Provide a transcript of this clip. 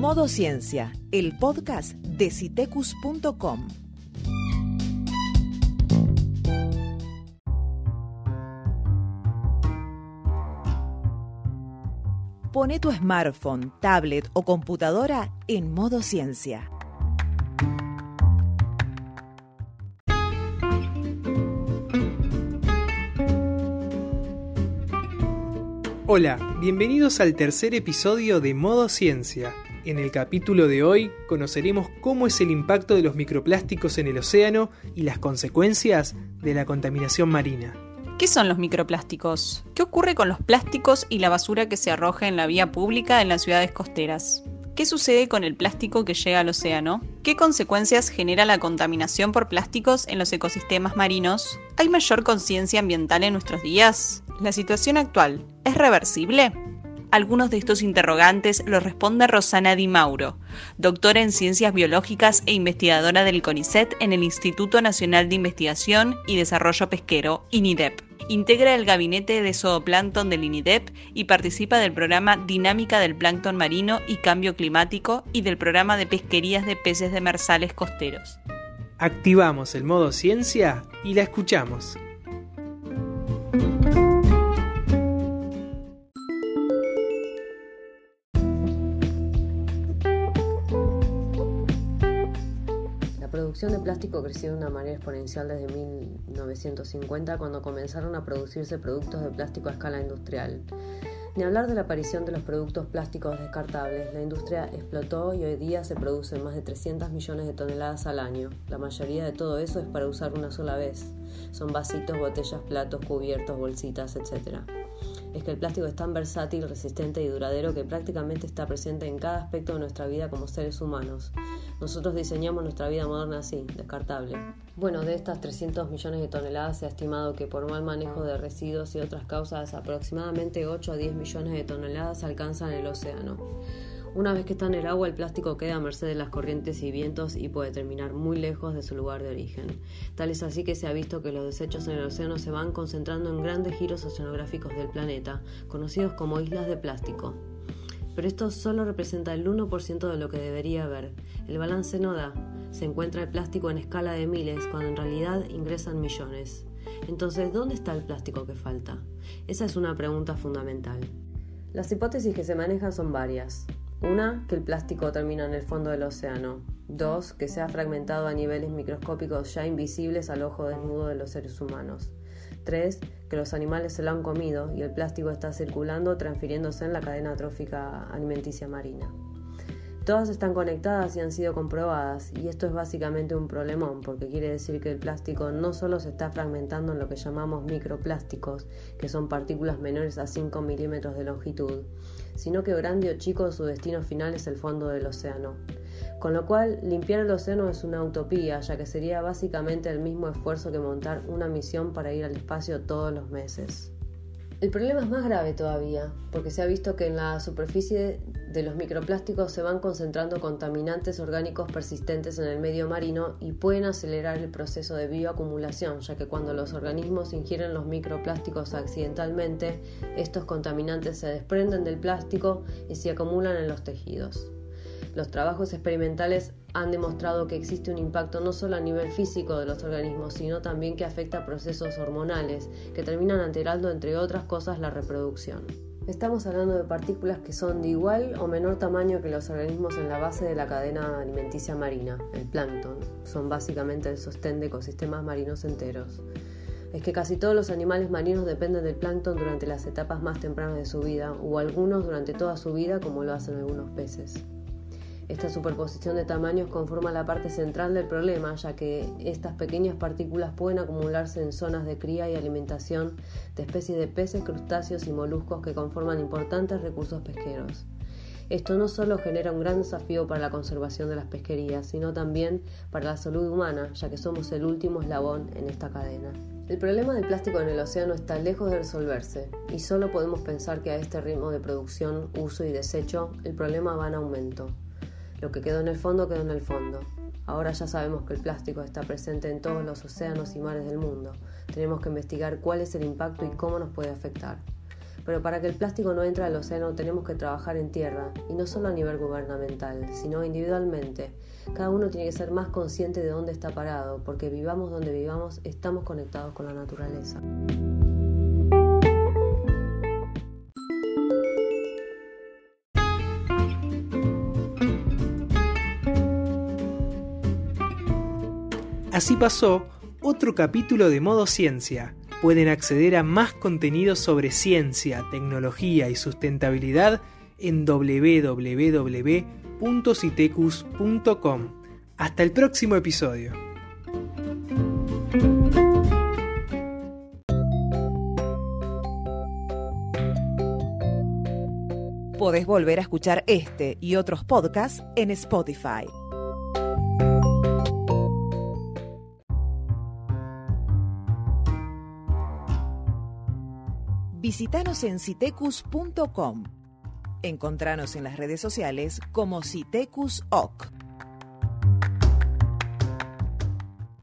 Modo Ciencia, el podcast de citecus.com. Pone tu smartphone, tablet o computadora en modo ciencia. Hola, bienvenidos al tercer episodio de Modo Ciencia. En el capítulo de hoy conoceremos cómo es el impacto de los microplásticos en el océano y las consecuencias de la contaminación marina. ¿Qué son los microplásticos? ¿Qué ocurre con los plásticos y la basura que se arroja en la vía pública en las ciudades costeras? ¿Qué sucede con el plástico que llega al océano? ¿Qué consecuencias genera la contaminación por plásticos en los ecosistemas marinos? ¿Hay mayor conciencia ambiental en nuestros días? ¿La situación actual es reversible? Algunos de estos interrogantes los responde Rosana Di Mauro, doctora en Ciencias Biológicas e investigadora del CONICET en el Instituto Nacional de Investigación y Desarrollo Pesquero, INIDEP. Integra el gabinete de zooplancton del INIDEP y participa del programa Dinámica del Plancton Marino y Cambio Climático y del programa de pesquerías de peces demersales costeros. Activamos el modo ciencia y la escuchamos. Producción de plástico creció de una manera exponencial desde 1950 cuando comenzaron a producirse productos de plástico a escala industrial. Ni hablar de la aparición de los productos plásticos descartables, la industria explotó y hoy día se producen más de 300 millones de toneladas al año. La mayoría de todo eso es para usar una sola vez. Son vasitos, botellas, platos, cubiertos, bolsitas, etc es que el plástico es tan versátil, resistente y duradero que prácticamente está presente en cada aspecto de nuestra vida como seres humanos. Nosotros diseñamos nuestra vida moderna así, descartable. Bueno, de estas 300 millones de toneladas se ha estimado que por mal manejo de residuos y otras causas aproximadamente 8 a 10 millones de toneladas alcanzan el océano. Una vez que está en el agua, el plástico queda a merced de las corrientes y vientos y puede terminar muy lejos de su lugar de origen. Tal es así que se ha visto que los desechos en el océano se van concentrando en grandes giros oceanográficos del planeta, conocidos como islas de plástico. Pero esto solo representa el 1% de lo que debería haber. El balance no da. Se encuentra el plástico en escala de miles, cuando en realidad ingresan millones. Entonces, ¿dónde está el plástico que falta? Esa es una pregunta fundamental. Las hipótesis que se manejan son varias. Una, que el plástico termina en el fondo del océano. Dos, que se ha fragmentado a niveles microscópicos ya invisibles al ojo desnudo de los seres humanos. Tres, que los animales se lo han comido y el plástico está circulando transfiriéndose en la cadena trófica alimenticia marina. Todas están conectadas y han sido comprobadas, y esto es básicamente un problemón, porque quiere decir que el plástico no solo se está fragmentando en lo que llamamos microplásticos, que son partículas menores a 5 milímetros de longitud, sino que grande o chico su destino final es el fondo del océano. Con lo cual, limpiar el océano es una utopía, ya que sería básicamente el mismo esfuerzo que montar una misión para ir al espacio todos los meses. El problema es más grave todavía, porque se ha visto que en la superficie de los microplásticos se van concentrando contaminantes orgánicos persistentes en el medio marino y pueden acelerar el proceso de bioacumulación, ya que cuando los organismos ingieren los microplásticos accidentalmente, estos contaminantes se desprenden del plástico y se acumulan en los tejidos. Los trabajos experimentales han demostrado que existe un impacto no solo a nivel físico de los organismos, sino también que afecta a procesos hormonales que terminan alterando, entre otras cosas, la reproducción. Estamos hablando de partículas que son de igual o menor tamaño que los organismos en la base de la cadena alimenticia marina, el plancton. Son básicamente el sostén de ecosistemas marinos enteros. Es que casi todos los animales marinos dependen del plancton durante las etapas más tempranas de su vida, o algunos durante toda su vida, como lo hacen algunos peces. Esta superposición de tamaños conforma la parte central del problema, ya que estas pequeñas partículas pueden acumularse en zonas de cría y alimentación de especies de peces, crustáceos y moluscos que conforman importantes recursos pesqueros. Esto no solo genera un gran desafío para la conservación de las pesquerías, sino también para la salud humana, ya que somos el último eslabón en esta cadena. El problema del plástico en el océano está lejos de resolverse y solo podemos pensar que a este ritmo de producción, uso y desecho, el problema va en aumento. Lo que quedó en el fondo quedó en el fondo. Ahora ya sabemos que el plástico está presente en todos los océanos y mares del mundo. Tenemos que investigar cuál es el impacto y cómo nos puede afectar. Pero para que el plástico no entre al océano tenemos que trabajar en tierra, y no solo a nivel gubernamental, sino individualmente. Cada uno tiene que ser más consciente de dónde está parado, porque vivamos donde vivamos, estamos conectados con la naturaleza. Así pasó otro capítulo de Modo Ciencia. Pueden acceder a más contenido sobre ciencia, tecnología y sustentabilidad en www.citecus.com. Hasta el próximo episodio. Podés volver a escuchar este y otros podcasts en Spotify. Visítanos en citecus.com. Encontranos en las redes sociales como Citecus OC.